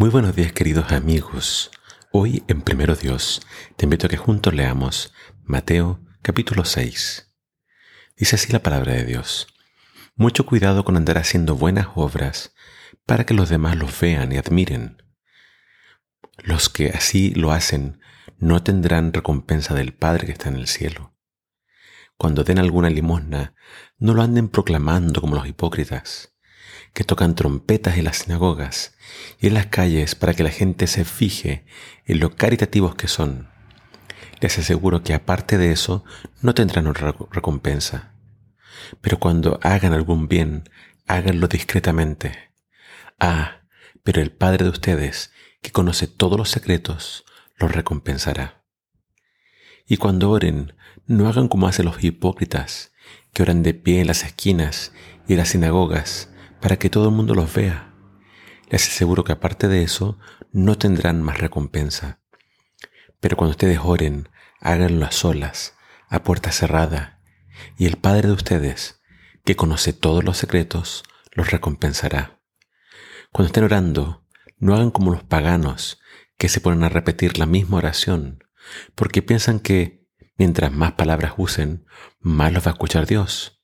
Muy buenos días queridos amigos. Hoy en Primero Dios te invito a que juntos leamos Mateo capítulo 6. Dice así la palabra de Dios. Mucho cuidado con andar haciendo buenas obras para que los demás los vean y admiren. Los que así lo hacen no tendrán recompensa del Padre que está en el cielo. Cuando den alguna limosna, no lo anden proclamando como los hipócritas que tocan trompetas en las sinagogas y en las calles para que la gente se fije en lo caritativos que son. Les aseguro que aparte de eso no tendrán otra recompensa. Pero cuando hagan algún bien, háganlo discretamente. Ah, pero el Padre de ustedes, que conoce todos los secretos, los recompensará. Y cuando oren, no hagan como hacen los hipócritas, que oran de pie en las esquinas y en las sinagogas, para que todo el mundo los vea. Les aseguro que aparte de eso, no tendrán más recompensa. Pero cuando ustedes oren, háganlo a solas, a puerta cerrada, y el Padre de ustedes, que conoce todos los secretos, los recompensará. Cuando estén orando, no hagan como los paganos, que se ponen a repetir la misma oración, porque piensan que mientras más palabras usen, más los va a escuchar Dios.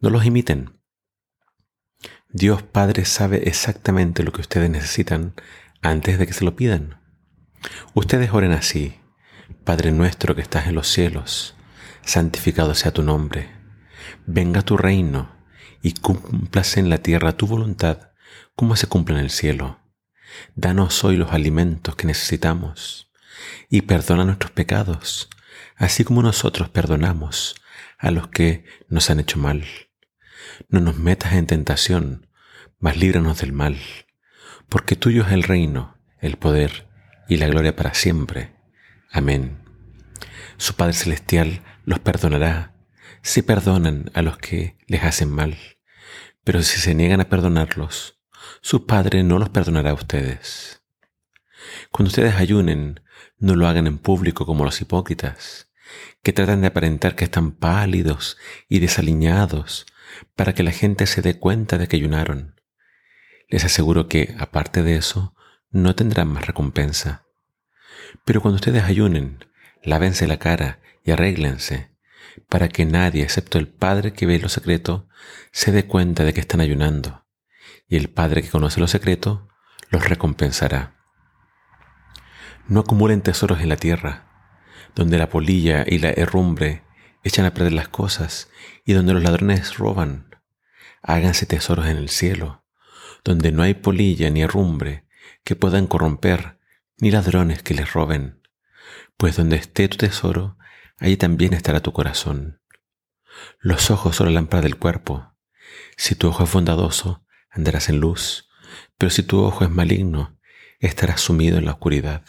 No los imiten, Dios Padre sabe exactamente lo que ustedes necesitan antes de que se lo pidan. Ustedes oren así, Padre nuestro que estás en los cielos, santificado sea tu nombre, venga tu reino y cúmplase en la tierra tu voluntad como se cumple en el cielo. Danos hoy los alimentos que necesitamos y perdona nuestros pecados, así como nosotros perdonamos a los que nos han hecho mal no nos metas en tentación, mas líbranos del mal, porque tuyo es el reino, el poder y la gloria para siempre. Amén. Su Padre Celestial los perdonará si perdonan a los que les hacen mal, pero si se niegan a perdonarlos, su Padre no los perdonará a ustedes. Cuando ustedes ayunen, no lo hagan en público como los hipócritas, que tratan de aparentar que están pálidos y desaliñados para que la gente se dé cuenta de que ayunaron. Les aseguro que, aparte de eso, no tendrán más recompensa. Pero cuando ustedes ayunen, lávense la cara y arréglense, para que nadie, excepto el Padre que ve lo secreto, se dé cuenta de que están ayunando, y el Padre que conoce lo secreto los recompensará. No acumulen tesoros en la tierra, donde la polilla y la herrumbre echan a perder las cosas y donde los ladrones roban. Háganse tesoros en el cielo, donde no hay polilla ni herrumbre que puedan corromper, ni ladrones que les roben. Pues donde esté tu tesoro, allí también estará tu corazón. Los ojos son la lámpara del cuerpo. Si tu ojo es bondadoso, andarás en luz, pero si tu ojo es maligno, estarás sumido en la oscuridad.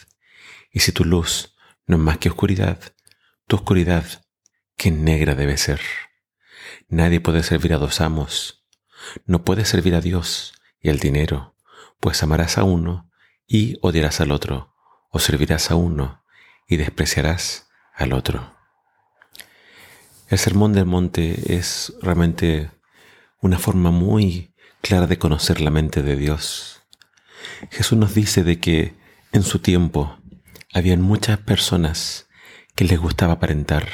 Y si tu luz no es más que oscuridad, tu oscuridad qué negra debe ser. Nadie puede servir a dos amos. No puedes servir a Dios y al dinero, pues amarás a uno y odiarás al otro, o servirás a uno y despreciarás al otro. El sermón del monte es realmente una forma muy clara de conocer la mente de Dios. Jesús nos dice de que en su tiempo habían muchas personas que les gustaba aparentar,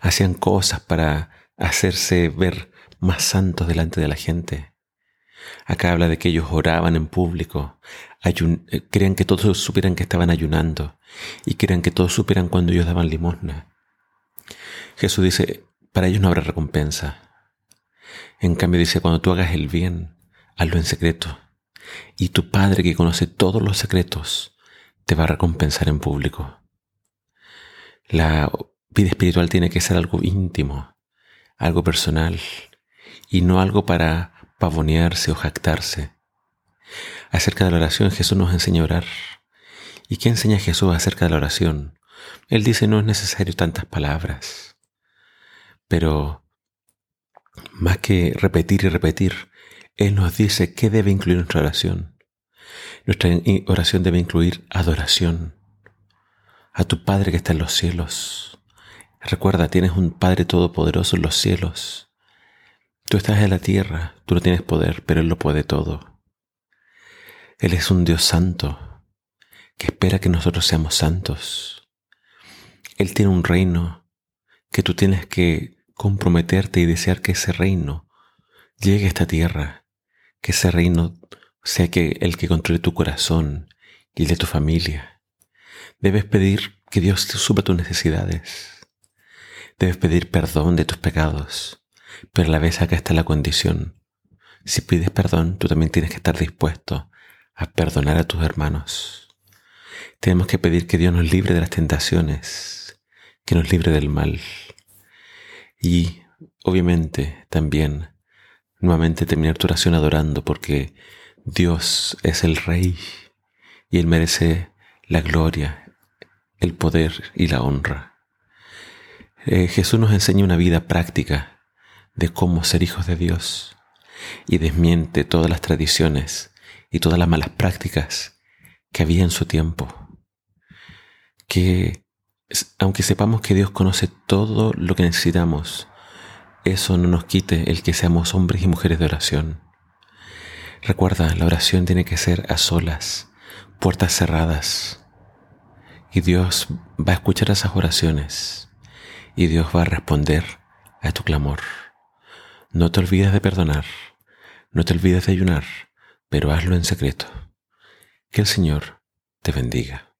hacían cosas para hacerse ver más santos delante de la gente. Acá habla de que ellos oraban en público, eh, querían que todos supieran que estaban ayunando y querían que todos supieran cuando ellos daban limosna. Jesús dice, para ellos no habrá recompensa. En cambio dice, cuando tú hagas el bien, hazlo en secreto. Y tu Padre que conoce todos los secretos, te va a recompensar en público. La vida espiritual tiene que ser algo íntimo, algo personal, y no algo para pavonearse o jactarse. Acerca de la oración Jesús nos enseña a orar. ¿Y qué enseña Jesús acerca de la oración? Él dice no es necesario tantas palabras, pero más que repetir y repetir, Él nos dice qué debe incluir nuestra oración. Nuestra oración debe incluir adoración a tu Padre que está en los cielos Recuerda, tienes un Padre Todopoderoso en los cielos. Tú estás en la tierra, tú no tienes poder, pero Él lo puede todo. Él es un Dios santo que espera que nosotros seamos santos. Él tiene un reino que tú tienes que comprometerte y desear que ese reino llegue a esta tierra, que ese reino sea que el que controle tu corazón y el de tu familia. Debes pedir que Dios te tus necesidades. Debes pedir perdón de tus pecados, pero a la vez acá está la condición. Si pides perdón, tú también tienes que estar dispuesto a perdonar a tus hermanos. Tenemos que pedir que Dios nos libre de las tentaciones, que nos libre del mal. Y obviamente también nuevamente terminar tu oración adorando porque Dios es el Rey y Él merece la gloria, el poder y la honra. Eh, Jesús nos enseña una vida práctica de cómo ser hijos de Dios y desmiente todas las tradiciones y todas las malas prácticas que había en su tiempo. Que aunque sepamos que Dios conoce todo lo que necesitamos, eso no nos quite el que seamos hombres y mujeres de oración. Recuerda, la oración tiene que ser a solas, puertas cerradas. Y Dios va a escuchar esas oraciones y Dios va a responder a tu clamor. No te olvides de perdonar, no te olvides de ayunar, pero hazlo en secreto. Que el Señor te bendiga.